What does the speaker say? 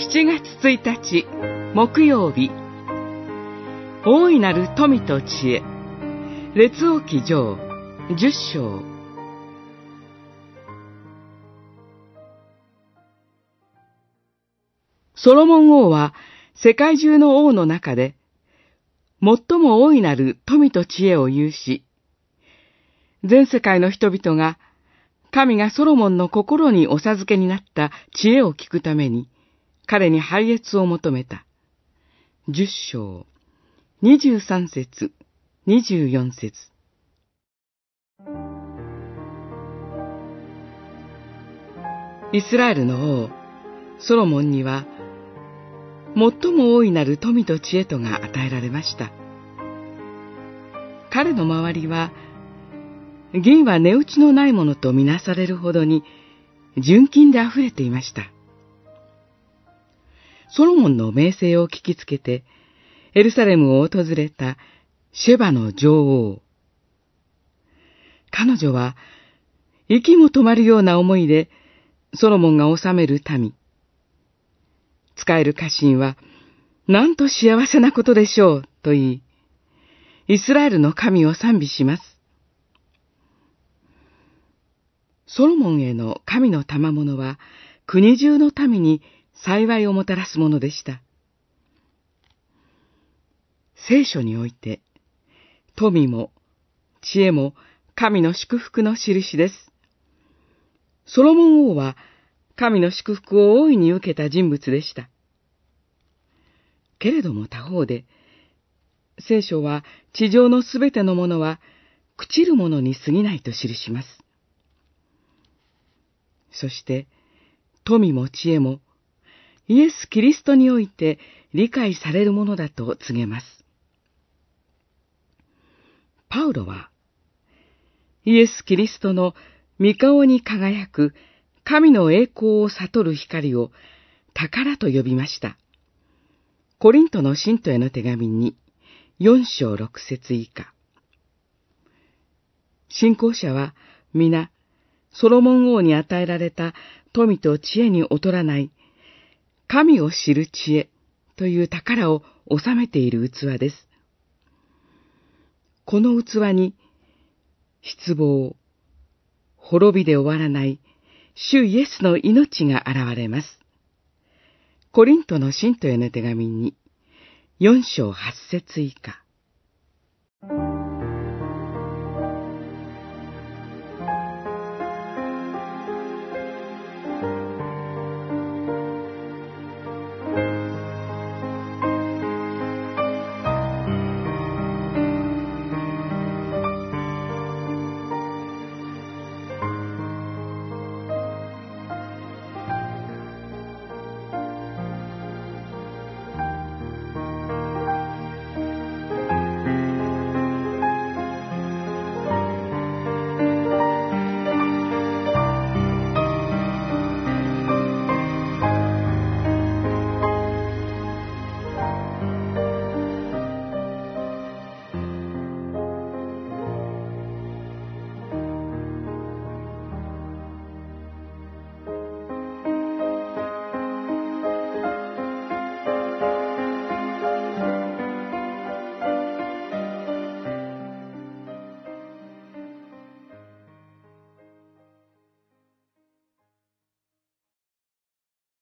7月1日木曜日。大いなる富と知恵。列王記上10章。ソロモン王は世界中の王の中で最も大いなる富と知恵を有し、全世界の人々が神がソロモンの心にお授けになった知恵を聞くために、彼に拝謁を求めた。十章、二十三節、二十四節。イスラエルの王、ソロモンには、最も大いなる富と知恵とが与えられました。彼の周りは、銀は値打ちのないものとみなされるほどに、純金で溢れていました。ソロモンの名声を聞きつけて、エルサレムを訪れたシェバの女王。彼女は、息も止まるような思いで、ソロモンが治める民。使える家臣は、なんと幸せなことでしょう、と言い、イスラエルの神を賛美します。ソロモンへの神の賜物は、国中の民に幸いをもたらすものでした。聖書において、富も知恵も神の祝福の印です。ソロモン王は神の祝福を大いに受けた人物でした。けれども他方で、聖書は地上のすべてのものは朽ちるものに過ぎないと記します。そして、富も知恵も、イエス・キリストにおいて理解されるものだと告げます。パウロは、イエス・キリストの御顔に輝く神の栄光を悟る光を宝と呼びました。コリントの信徒への手紙に4章6節以下。信仰者は皆ソロモン王に与えられた富と知恵に劣らない、神を知る知恵という宝を収めている器です。この器に、失望、滅びで終わらない主イエスの命が現れます。コリントの信徒への手紙に、四章八節以下。